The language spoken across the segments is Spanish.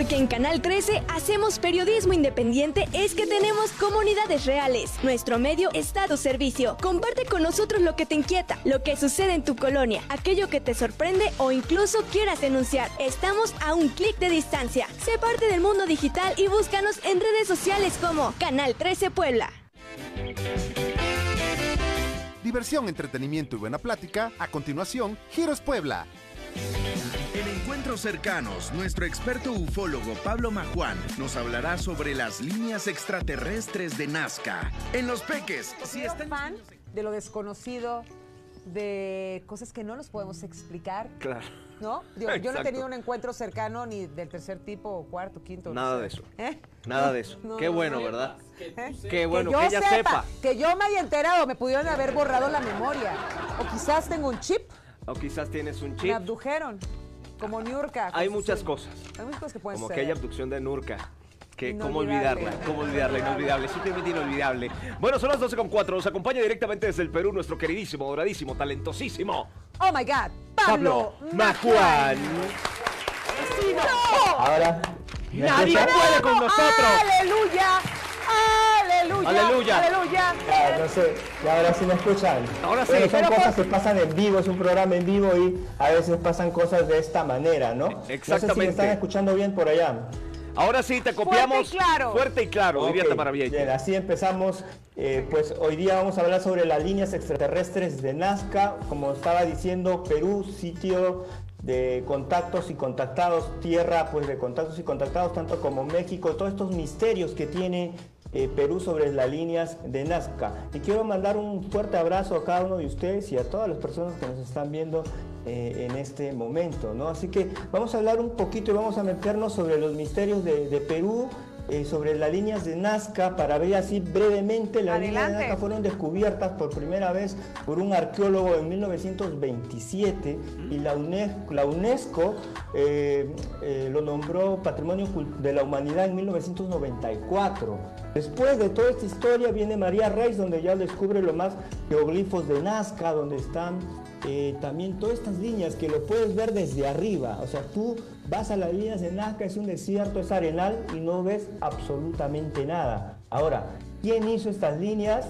Porque en Canal 13 hacemos periodismo independiente es que tenemos comunidades reales. Nuestro medio está a tu servicio. Comparte con nosotros lo que te inquieta, lo que sucede en tu colonia, aquello que te sorprende o incluso quieras denunciar. Estamos a un clic de distancia. Sé parte del mundo digital y búscanos en redes sociales como Canal 13 Puebla. Diversión, entretenimiento y buena plática. A continuación, Giros Puebla. En encuentros cercanos, nuestro experto ufólogo Pablo Majuan nos hablará sobre las líneas extraterrestres de Nazca. En Los Peques, si están... fan de lo desconocido, de cosas que no nos podemos explicar. Claro. ¿No? Digo, yo no he tenido un encuentro cercano ni del tercer tipo, o cuarto, quinto. no Nada sé. de eso. ¿Eh? Nada de eso. No, Qué no, bueno, no. ¿verdad? ¿Eh? Qué bueno, yo que ella sepa. Que yo me haya enterado, me pudieron haber borrado la memoria. O quizás tengo un chip, O quizás tienes un me chip. abdujeron. Como Niurka. Hay muchas cosas. Hay muchas cosas que pueden Como ser. aquella abducción de Nurka. Que, ¿Cómo olvidarla? ¿Cómo olvidarla? Inolvidable, simplemente inolvidable. Bueno, son las 12 con 4. Nos acompaña directamente desde el Perú nuestro queridísimo, doradísimo, talentosísimo Oh my God. Pablo, Majuan. Ahora, ¿me Nadie puede con nosotros. Aleluya. Aleluya. Aleluya. Aleluya. Ah, no sé, y ahora sí me escuchan. Ahora sí. Bueno, son Pero cosas por- que pasan en vivo, es un programa en vivo y a veces pasan cosas de esta manera, ¿no? No sé si Exactamente. me están escuchando bien por allá. Ahora sí, te copiamos. Fuerte y claro. Fuerte y claro, diría Ok, Tamara Vieira. Bien, así empezamos. Eh, pues hoy día vamos a hablar sobre las líneas extraterrestres de Nazca. Como estaba diciendo, Perú, sitio de contactos y contactados, tierra pues de contactos y contactados, tanto como México, todos estos misterios que tiene eh, Perú sobre las líneas de Nazca. Y quiero mandar un fuerte abrazo a cada uno de ustedes y a todas las personas que nos están viendo eh, en este momento, ¿no? Así que vamos a hablar un poquito y vamos a meternos sobre los misterios de, de Perú, eh, sobre las líneas de Nazca, para ver así brevemente. Las líneas de. Nazca fueron descubiertas por primera vez por un arqueólogo en 1927 y la UNESCO, la UNESCO eh, eh, lo nombró Patrimonio de la Humanidad en 1994. Después de toda esta historia viene María Reis, donde ya descubre los más geoglifos de Nazca, donde están eh, también todas estas líneas que lo puedes ver desde arriba. O sea, tú vas a las líneas de Nazca, es un desierto, es arenal y no ves absolutamente nada. Ahora, ¿quién hizo estas líneas?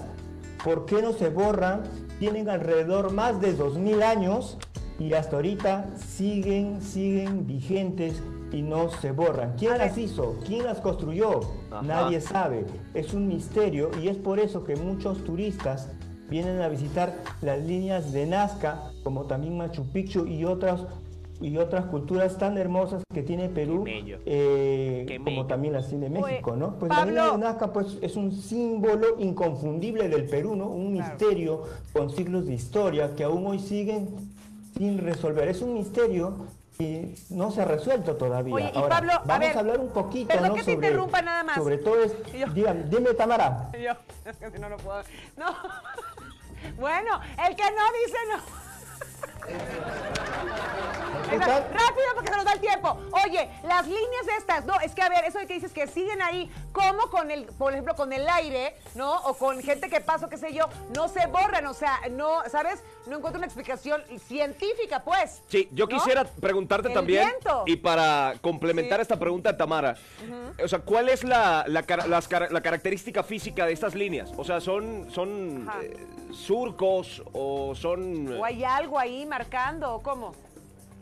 ¿Por qué no se borran? Tienen alrededor más de 2000 años y hasta ahorita siguen, siguen vigentes y no se borran. ¿Quién las hizo? ¿Quién las construyó? Ajá. Nadie sabe. Es un misterio y es por eso que muchos turistas vienen a visitar las líneas de Nazca, como también Machu Picchu y otras y otras culturas tan hermosas que tiene Perú, eh, como también las tiene Oye, México, ¿no? Pues Pablo. la línea de Nazca pues, es un símbolo inconfundible del Perú, ¿no? Un Claro. misterio con siglos de historia que aún hoy siguen sin resolver. Es un misterio que no se ha resuelto todavía. Oye, y Ahora, Pablo, a vamos ver, a hablar un poquito, perdón ¿no? que te sobre, interrumpa nada más. Sobre todo es, Yo- dígame, dime Tamara. Yo, es que si no, no puedo. No. Bueno, el que no dice no. Rápido porque se nos da el tiempo. Oye, las líneas estas, no, es que a ver, eso de que dices que siguen ahí, como con el, por ejemplo, con el aire, ¿no? O con gente que pasa, qué sé yo, no se borran, o sea, no, ¿sabes? No encuentro una explicación científica, pues. Sí, yo ¿no? quisiera preguntarte El también, viento. y para complementar Sí. esta pregunta de Tamara, o sea, ¿cuál es la, la, las característica física de estas líneas? O sea, ¿son, son eh, surcos o son... O hay algo ahí marcando, ¿o cómo?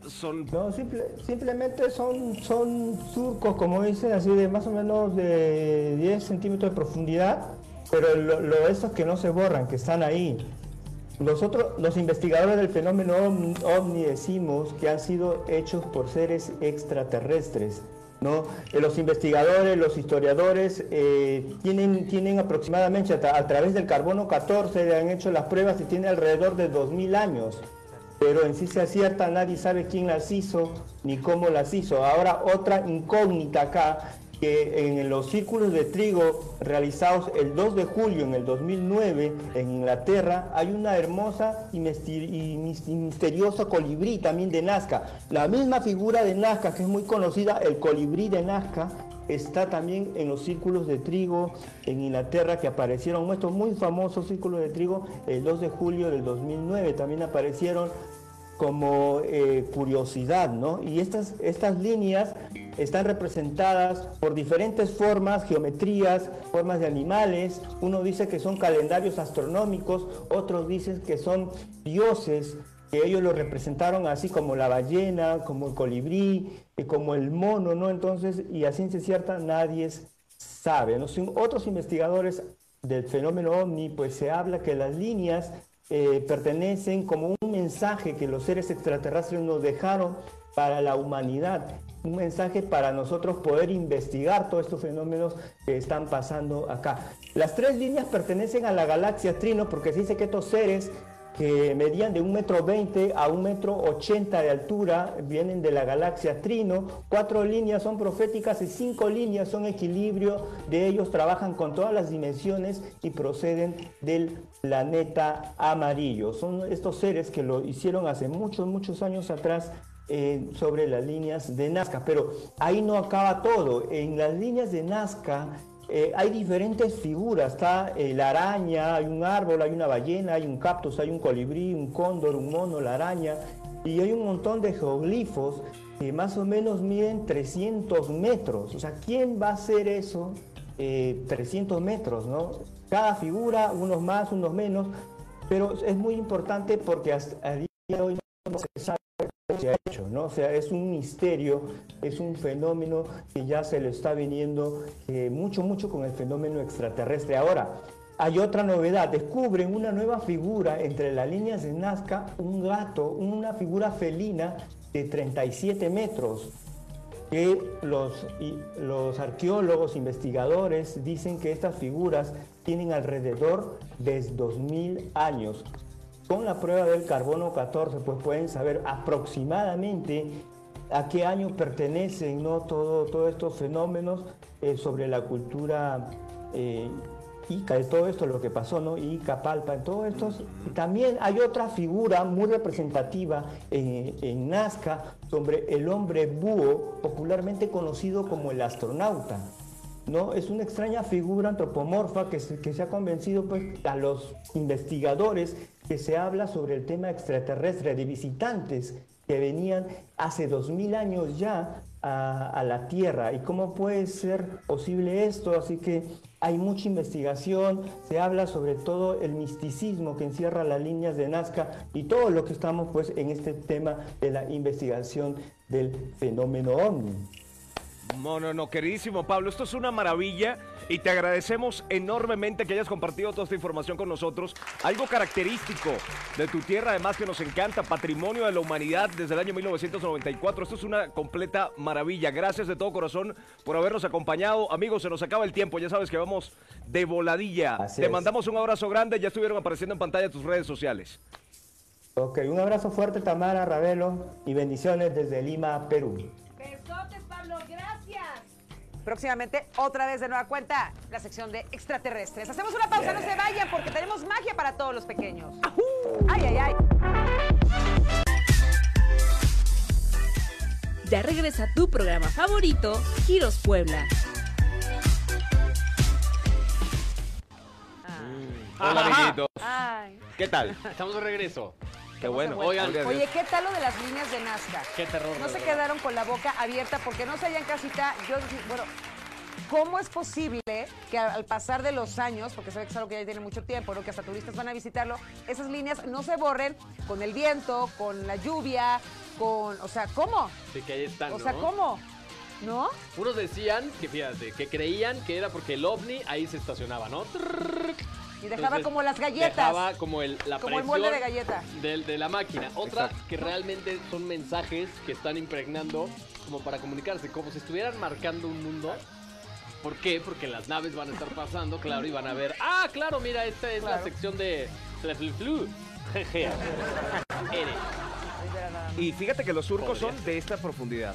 son No, simple- simplemente son, son surcos, como dicen, así de más o menos de 10 centímetros de profundidad, pero lo, lo esos que no se borran, que están ahí. Los, otros, los investigadores del fenómeno ovni, decimos que han sido hechos por seres extraterrestres. ¿no? Eh, los investigadores, los historiadores eh, tienen, tienen aproximadamente a, tra- a través del carbono 14 han hecho las pruebas y tiene alrededor de 2000 años pero en sí se acierta, nadie sabe quién las hizo ni cómo las hizo. Ahora otra incógnita acá, que en los círculos de trigo realizados el 2 de julio en el 2009 en Inglaterra hay una hermosa y, misteriosa colibrí también de Nazca. La misma figura de Nazca que es muy conocida, el colibrí de Nazca, está también en los círculos de trigo en Inglaterra que aparecieron estos muy famosos círculos de trigo el 2 de julio del 2009 también aparecieron como eh, curiosidad, ¿no? Y estas, estas líneas están representadas por diferentes formas, geometrías, formas de animales. Uno dice que son calendarios astronómicos, otros dicen que son dioses, que ellos lo representaron así como la ballena, como el colibrí, y como el mono, ¿no? Entonces, y a ciencia cierta nadie sabe. otros investigadores del fenómeno ovni, pues se habla que las líneas eh, pertenecen como un mensaje que los seres extraterrestres nos dejaron para la humanidad, un mensaje para nosotros poder investigar todos estos fenómenos que están pasando acá. Las tres líneas pertenecen a la galaxia Trino porque se dice que estos seres que medían de un metro veinte a un metro ochenta de altura, vienen de la galaxia Trino. Cuatro líneas son proféticas y cinco líneas son equilibrio. De ellos trabajan con todas las dimensiones y proceden del planeta amarillo. Son estos seres que lo hicieron hace muchos, muchos años atrás eh, sobre las líneas de Nazca. Pero ahí no acaba todo. En las líneas de Nazca eh, hay diferentes figuras, está eh, la araña, hay un árbol, hay una ballena, hay un cactus, hay un colibrí, un cóndor, un mono, la araña, y hay un montón de geoglifos que más o menos miden 300 metros. O sea, ¿quién va a hacer eso? 300 eh, metros, ¿no? Cada figura, unos más, unos menos, pero es muy importante porque hasta a día de hoy no se sabe se ha hecho, ¿no? O sea, es un misterio, es un fenómeno que ya se le está viniendo eh, mucho, mucho con el fenómeno extraterrestre. Ahora, hay otra novedad, descubren una nueva figura entre las líneas de Nazca, un gato, una figura felina de 37 metros, que los, los arqueólogos, investigadores dicen que estas figuras tienen alrededor de 2.000 años con la prueba del carbono 14, pues pueden saber aproximadamente a qué año pertenecen ¿no? todo, todos estos fenómenos eh, sobre la cultura eh, Ica, de todo esto, lo que pasó, ¿no? Ica, Palpa, en todo esto. También hay otra figura muy representativa en, en Nazca sobre el hombre búho, popularmente conocido como el astronauta. ¿no? Es una extraña figura antropomorfa que se, que se ha convencido pues, a los investigadores que se habla sobre el tema extraterrestre de visitantes que venían hace dos mil años ya a, la Tierra. ¿Y cómo puede ser posible esto? Así que hay mucha investigación, se habla sobre todo el misticismo que encierra las líneas de Nazca y todo lo que estamos pues en este tema de la investigación del fenómeno ovni. No, no, no, queridísimo Pablo, esto es una maravilla y te agradecemos enormemente que hayas compartido toda esta información con nosotros. Algo característico de tu tierra, además que nos encanta, patrimonio de la humanidad desde el año 1994. Esto es una completa maravilla. Gracias de todo corazón por habernos acompañado. Amigos, se nos acaba el tiempo, ya sabes que vamos de voladilla. te mandamos un abrazo grande, ya estuvieron apareciendo en pantalla tus redes sociales. Ok, un abrazo fuerte Tamara, Ravelo y bendiciones desde Lima, Perú. Próximamente, otra vez de nueva cuenta, la sección de extraterrestres. Hacemos una pausa, no se vayan porque tenemos magia para todos los pequeños. ¡Ay, ay, ay! Ya regresa tu programa favorito, Giros Puebla. Hola, amiguitos. Ay. ¿Qué tal? Estamos de regreso. Qué bueno. Oigan, Oye, ¿qué tal lo de las líneas de Nazca? Qué terror. No se verdad. quedaron con la boca abierta porque no se hayan casita. Yo, bueno, ¿cómo es posible que al pasar de los años, porque se ve que es algo que ya tiene mucho tiempo, ¿no? que hasta turistas van a visitarlo, esas líneas no se borren con el viento, con la lluvia, con. O sea, ¿cómo? Sí, que ahí están, O sea, ¿no? ¿cómo? ¿No? Unos decían que, fíjate, que creían que era porque el ovni ahí se estacionaba, ¿no? Y dejaba Entonces, como las galletas. Dejaba como el, la Como el presión molde de galleta. del- de la máquina. Otra que realmente son mensajes que están impregnando como para comunicarse, como si estuvieran marcando un mundo. ¿Por qué? Porque las naves van a estar pasando, claro, y van a ver, ah, claro, mira, esta es la sección de Flu. Jeje. Eres. Y fíjate que los surcos son de esta profundidad.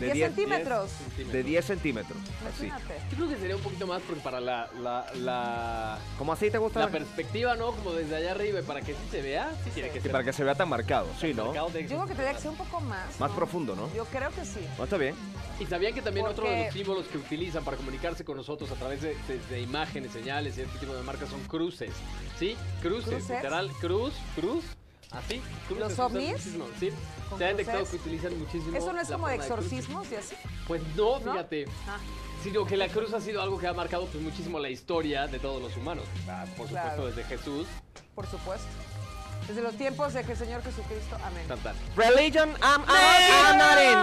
De 10 centímetros. De 10 centímetros. Así. Yo creo que sería un poquito más porque para la, la, la, ¿Cómo así te gusta? la perspectiva, ¿no? Como desde allá arriba y para que sí se vea, sí tiene que Sí, ser. para que se vea tan marcado, sí, ¿no? marcado de- Yo creo que tendría que ser un poco más. Más ¿no? profundo, ¿no? Yo creo que sí. No, está bien. Y sabían que también otro de Porque- los símbolos que utilizan para comunicarse con nosotros a través de, de- de imágenes, señales y este tipo de marcas son cruces. ¿Sí? Cruces, ¿Cruces? literal, cruz, cruz. ¿Así? ¿Los ovnis? Sí. ¿Con Se ha detectado que utilizan muchísimo. ¿Eso no es como de exorcismos y así? Pues no, ¿No? fíjate. Ah. Sino que la cruz ha sido algo que ha marcado pues muchísimo la historia de todos los humanos. Ah, Por supuesto, Claro. desde Jesús. Por supuesto. Desde los tiempos de que el Señor Jesucristo. Amén. Tan, tan. Religion, I'm, I'm not in.